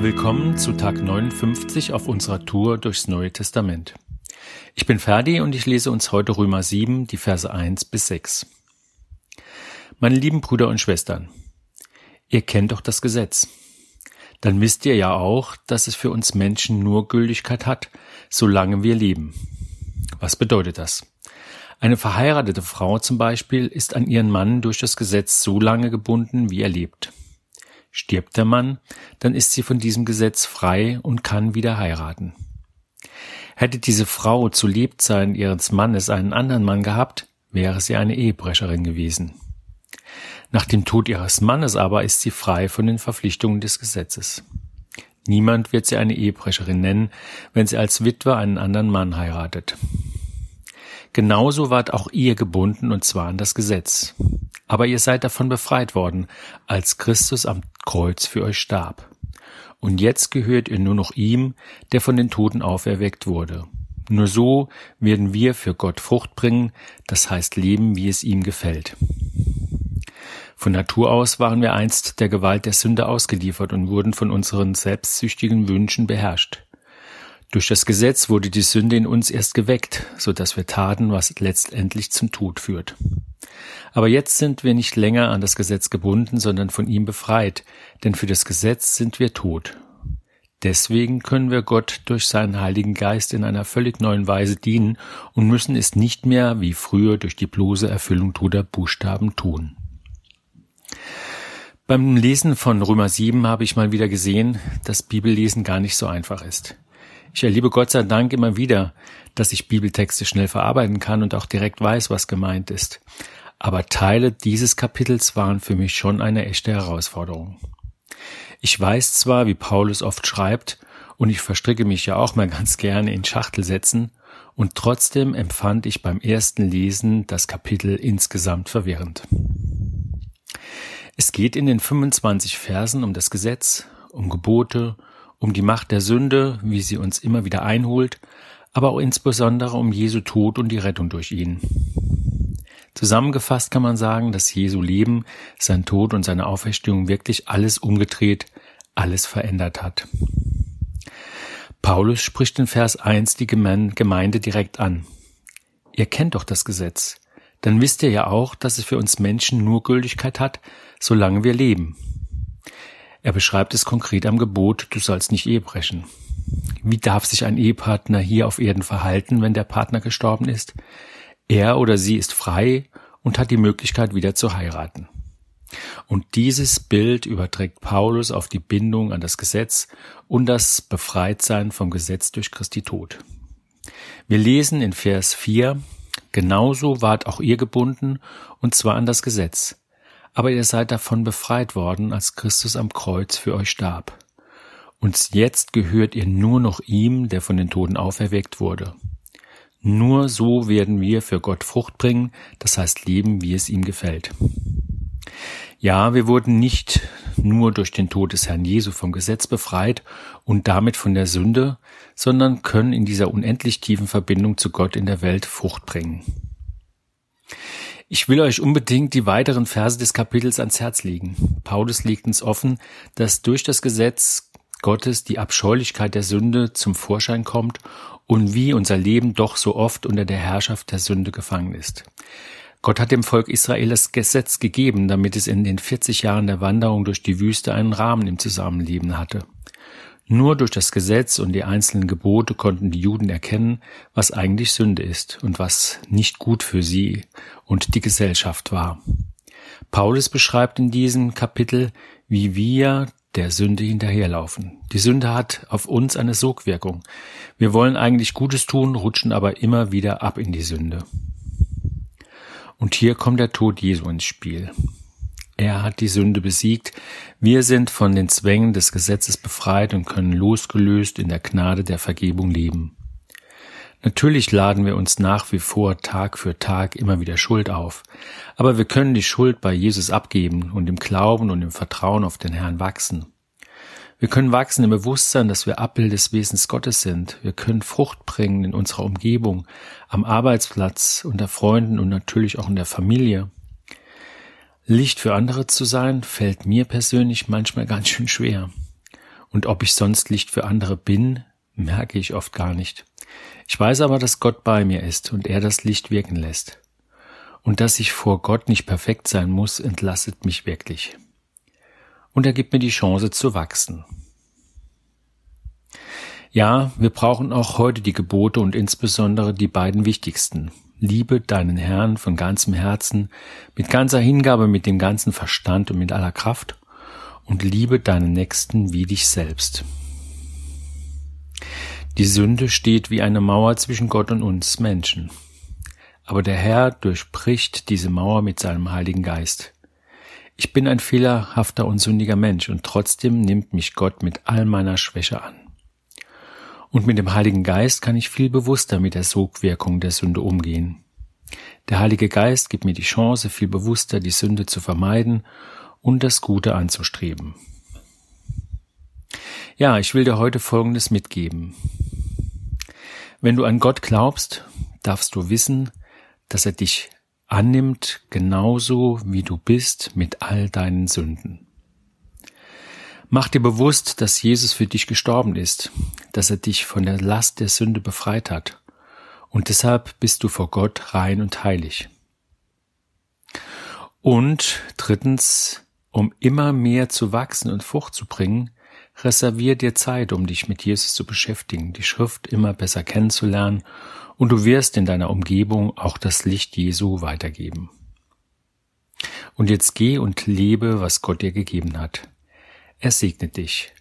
Willkommen zu Tag 59 auf unserer Tour durchs Neue Testament. Ich bin Ferdi und ich lese uns heute Römer 7, die Verse 1 bis 6. Meine lieben Brüder und Schwestern, ihr kennt doch das Gesetz. Dann wisst ihr ja auch, dass es für uns Menschen nur Gültigkeit hat, solange wir leben. Was bedeutet das? Eine verheiratete Frau zum Beispiel ist an ihren Mann durch das Gesetz so lange gebunden, wie er lebt. Stirbt der Mann, dann ist sie von diesem Gesetz frei und kann wieder heiraten. Hätte diese Frau zu Lebzeiten ihres Mannes einen anderen Mann gehabt, wäre sie eine Ehebrecherin gewesen. Nach dem Tod ihres Mannes aber ist sie frei von den Verpflichtungen des Gesetzes. Niemand wird sie eine Ehebrecherin nennen, wenn sie als Witwe einen anderen Mann heiratet. Genauso ward auch ihr gebunden, und zwar an das Gesetz. Aber ihr seid davon befreit worden, als Christus am Kreuz für euch starb. Und jetzt gehört ihr nur noch ihm, der von den Toten auferweckt wurde. Nur so werden wir für Gott Frucht bringen, das heißt leben, wie es ihm gefällt. Von Natur aus waren wir einst der Gewalt der Sünde ausgeliefert und wurden von unseren selbstsüchtigen Wünschen beherrscht. Durch das Gesetz wurde die Sünde in uns erst geweckt, so dass wir taten, was letztendlich zum Tod führt. Aber jetzt sind wir nicht länger an das Gesetz gebunden, sondern von ihm befreit, denn für das Gesetz sind wir tot. Deswegen können wir Gott durch seinen Heiligen Geist in einer völlig neuen Weise dienen und müssen es nicht mehr wie früher durch die bloße Erfüllung toter Buchstaben tun. Beim Lesen von Römer 7 habe ich mal wieder gesehen, dass Bibellesen gar nicht so einfach ist. Ich erlebe Gott sei Dank immer wieder, dass ich Bibeltexte schnell verarbeiten kann und auch direkt weiß, was gemeint ist aber Teile dieses Kapitels waren für mich schon eine echte Herausforderung. Ich weiß zwar, wie Paulus oft schreibt, und ich verstricke mich ja auch mal ganz gerne in Schachtelsätzen, und trotzdem empfand ich beim ersten Lesen das Kapitel insgesamt verwirrend. Es geht in den 25 Versen um das Gesetz, um Gebote, um die Macht der Sünde, wie sie uns immer wieder einholt, aber auch insbesondere um Jesu Tod und die Rettung durch ihn. Zusammengefasst kann man sagen, dass Jesu Leben, sein Tod und seine Auferstehung wirklich alles umgedreht, alles verändert hat. Paulus spricht in Vers 1 die Gemeinde direkt an. Ihr kennt doch das Gesetz. Dann wisst ihr ja auch, dass es für uns Menschen nur Gültigkeit hat, solange wir leben. Er beschreibt es konkret am Gebot, du sollst nicht Ehe brechen. Wie darf sich ein Ehepartner hier auf Erden verhalten, wenn der Partner gestorben ist? Er oder sie ist frei und hat die Möglichkeit wieder zu heiraten. Und dieses Bild überträgt Paulus auf die Bindung an das Gesetz und das Befreitsein vom Gesetz durch Christi Tod. Wir lesen in Vers 4, genauso wart auch ihr gebunden, und zwar an das Gesetz. Aber ihr seid davon befreit worden, als Christus am Kreuz für euch starb. Und jetzt gehört ihr nur noch ihm, der von den Toten auferweckt wurde. Nur so werden wir für Gott Frucht bringen, das heißt leben, wie es ihm gefällt. Ja, wir wurden nicht nur durch den Tod des Herrn Jesu vom Gesetz befreit und damit von der Sünde, sondern können in dieser unendlich tiefen Verbindung zu Gott in der Welt Frucht bringen. Ich will euch unbedingt die weiteren Verse des Kapitels ans Herz legen. Paulus legt uns offen, dass durch das Gesetz Gottes die Abscheulichkeit der Sünde zum Vorschein kommt und wie unser Leben doch so oft unter der Herrschaft der Sünde gefangen ist. Gott hat dem Volk Israel das Gesetz gegeben, damit es in den 40 Jahren der Wanderung durch die Wüste einen Rahmen im Zusammenleben hatte. Nur durch das Gesetz und die einzelnen Gebote konnten die Juden erkennen, was eigentlich Sünde ist und was nicht gut für sie und die Gesellschaft war. Paulus beschreibt in diesem Kapitel, wie wir der Sünde hinterherlaufen. Die Sünde hat auf uns eine Sogwirkung. Wir wollen eigentlich Gutes tun, rutschen aber immer wieder ab in die Sünde. Und hier kommt der Tod Jesu ins Spiel. Er hat die Sünde besiegt. Wir sind von den Zwängen des Gesetzes befreit und können losgelöst in der Gnade der Vergebung leben. Natürlich laden wir uns nach wie vor Tag für Tag immer wieder Schuld auf, aber wir können die Schuld bei Jesus abgeben und im Glauben und im Vertrauen auf den Herrn wachsen. Wir können wachsen im Bewusstsein, dass wir Abbild des Wesens Gottes sind. Wir können Frucht bringen in unserer Umgebung, am Arbeitsplatz, unter Freunden und natürlich auch in der Familie. Licht für andere zu sein, fällt mir persönlich manchmal ganz schön schwer. Und ob ich sonst Licht für andere bin, merke ich oft gar nicht. Ich weiß aber, dass Gott bei mir ist und er das Licht wirken lässt. Und dass ich vor Gott nicht perfekt sein muss, entlastet mich wirklich. Und er gibt mir die Chance zu wachsen. Ja, wir brauchen auch heute die Gebote und insbesondere die beiden wichtigsten. Liebe deinen Herrn von ganzem Herzen, mit ganzer Hingabe, mit dem ganzen Verstand und mit aller Kraft und liebe deinen Nächsten wie dich selbst. Die Sünde steht wie eine Mauer zwischen Gott und uns Menschen. Aber der Herr durchbricht diese Mauer mit seinem Heiligen Geist. Ich bin ein fehlerhafter und sündiger Mensch und trotzdem nimmt mich Gott mit all meiner Schwäche an. Und mit dem Heiligen Geist kann ich viel bewusster mit der Sogwirkung der Sünde umgehen. Der Heilige Geist gibt mir die Chance, viel bewusster die Sünde zu vermeiden und das Gute anzustreben. Ja, ich will dir heute Folgendes mitgeben. Wenn du an Gott glaubst, darfst du wissen, dass er dich annimmt, genauso wie du bist, mit all deinen Sünden. Mach dir bewusst, dass Jesus für dich gestorben ist, dass er dich von der Last der Sünde befreit hat. Und deshalb bist du vor Gott rein und heilig. Und drittens, um immer mehr zu wachsen und Frucht zu bringen, reservier dir Zeit, um dich mit Jesus zu beschäftigen, die Schrift immer besser kennenzulernen und du wirst in deiner Umgebung auch das Licht Jesu weitergeben. Und jetzt geh und lebe, was Gott dir gegeben hat. Er segnet dich.